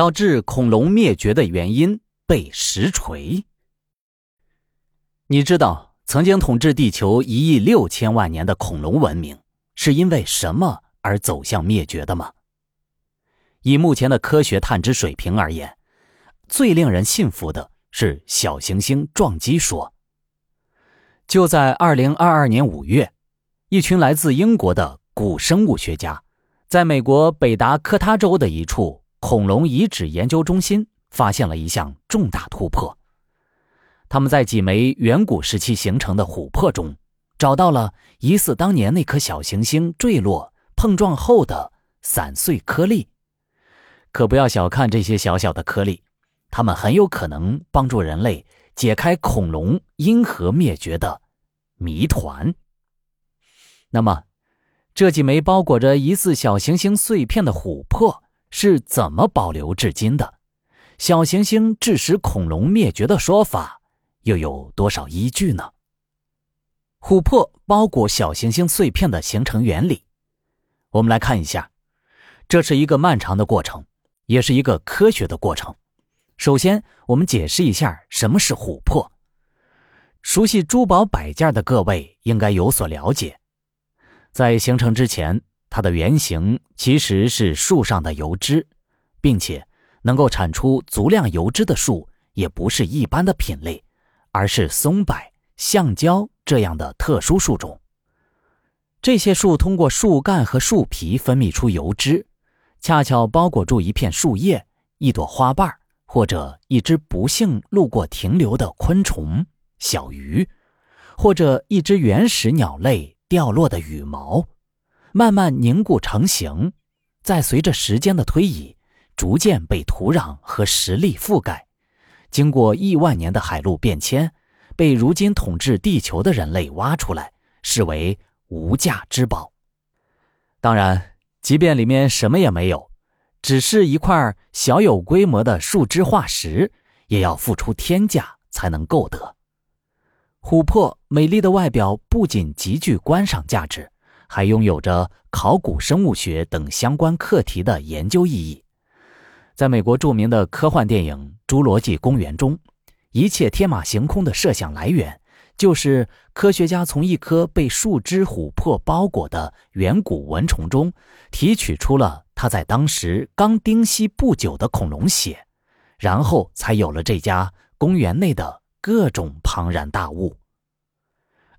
导致恐龙灭绝的原因被实锤。你知道曾经统治地球一亿六千万年的恐龙文明是因为什么而走向灭绝的吗？以目前的科学探知水平而言，最令人信服的是小行星撞击说。就在二零二二年五月，一群来自英国的古生物学家，在美国北达科他州的一处恐龙遗址研究中心发现了一项重大突破。他们在几枚远古时期形成的琥珀中，找到了疑似当年那颗小行星坠落碰撞后的散碎颗粒。可不要小看这些小小的颗粒，它们很有可能帮助人类。解开恐龙因何灭绝的谜团。那么，这几枚包裹着疑似小行星碎片的琥珀是怎么保留至今的？小行星致使恐龙灭绝的说法又有多少依据呢？琥珀包裹小行星碎片的形成原理，我们来看一下。这是一个漫长的过程，也是一个科学的过程。首先，我们解释一下什么是琥珀。熟悉珠宝摆件的各位应该有所了解，在形成之前，它的原型其实是树上的油脂，并且能够产出足量油脂的树也不是一般的品类，而是松柏、橡胶这样的特殊树种。这些树通过树干和树皮分泌出油脂，恰巧包裹住一片树叶、一朵花瓣或者一只不幸路过停留的昆虫、小鱼，或者一只原始鸟类掉落的羽毛，慢慢凝固成型，再随着时间的推移，逐渐被土壤和石粒覆盖，经过亿万年的海陆变迁，被如今统治地球的人类挖出来，视为无价之宝。当然，即便里面什么也没有。只是一块小有规模的树脂化石，也要付出天价才能购得。琥珀美丽的外表不仅极具观赏价值，还拥有着考古生物学等相关课题的研究意义。在美国著名的科幻电影《侏罗纪公园》中，一切天马行空的设想来源，就是科学家从一颗被树脂琥珀包裹的远古蚊虫中提取出了。它在当时刚丁息不久的恐龙血，然后才有了这家公园内的各种庞然大物。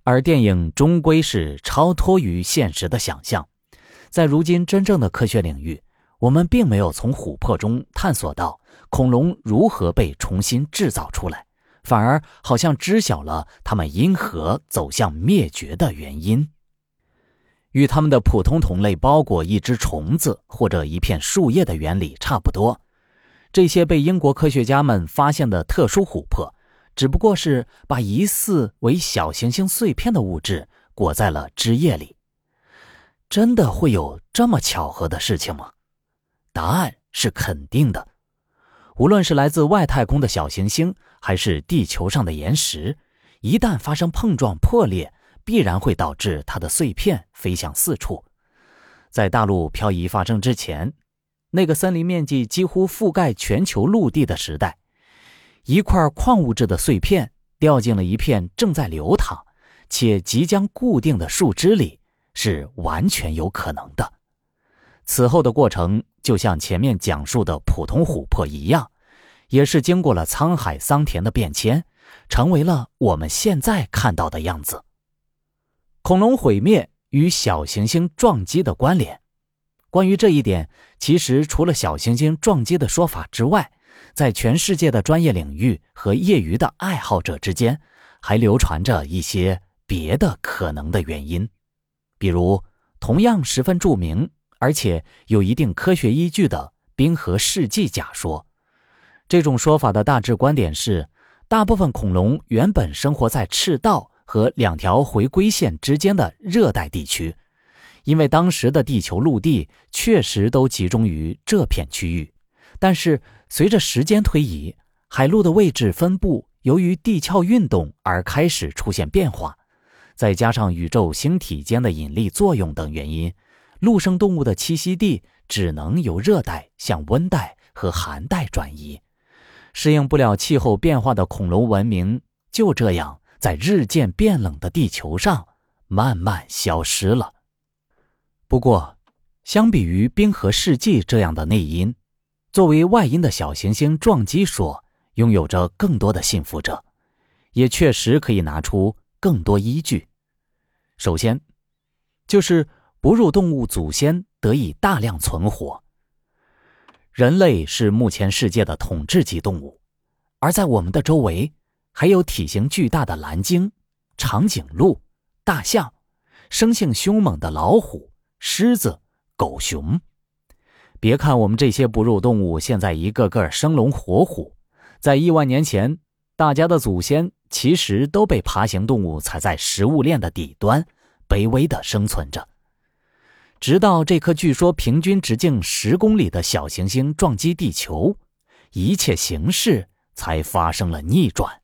而电影终归是超脱于现实的想象，在如今真正的科学领域，我们并没有从琥珀中探索到恐龙如何被重新制造出来，反而好像知晓了它们因何走向灭绝的原因。与它们的普通同类包裹一只虫子或者一片树叶的原理差不多，这些被英国科学家们发现的特殊琥珀，只不过是把疑似为小行星碎片的物质裹在了汁液里。真的会有这么巧合的事情吗？答案是肯定的。无论是来自外太空的小行星，还是地球上的岩石，一旦发生碰撞破裂。必然会导致它的碎片飞向四处。在大陆漂移发生之前，那个森林面积几乎覆盖全球陆地的时代，一块矿物质的碎片掉进了一片正在流淌且即将固定的树枝里，是完全有可能的。此后的过程就像前面讲述的普通琥珀一样，也是经过了沧海桑田的变迁，成为了我们现在看到的样子。恐龙毁灭与小行星撞击的关联，关于这一点，其实除了小行星撞击的说法之外，在全世界的专业领域和业余的爱好者之间，还流传着一些别的可能的原因，比如同样十分著名而且有一定科学依据的冰河世纪假说。这种说法的大致观点是，大部分恐龙原本生活在赤道。和两条回归线之间的热带地区，因为当时的地球陆地确实都集中于这片区域，但是随着时间推移，海陆的位置分布由于地壳运动而开始出现变化，再加上宇宙星体间的引力作用等原因，陆生动物的栖息地只能由热带向温带和寒带转移，适应不了气候变化的恐龙文明就这样在日渐变冷的地球上慢慢消失了。不过，相比于冰河世纪这样的内因，作为外因的小行星撞击说拥有着更多的信服者，也确实可以拿出更多依据。首先，就是哺乳动物祖先得以大量存活。人类是目前世界的统治级动物，而在我们的周围，还有体型巨大的蓝鲸、长颈鹿、大象，生性凶猛的老虎、狮子、狗熊。别看我们这些哺乳动物现在一个个生龙活虎，在亿万年前，大家的祖先其实都被爬行动物踩在食物链的底端，卑微的生存着。直到这颗据说平均直径十公里的小行星撞击地球，一切形势才发生了逆转。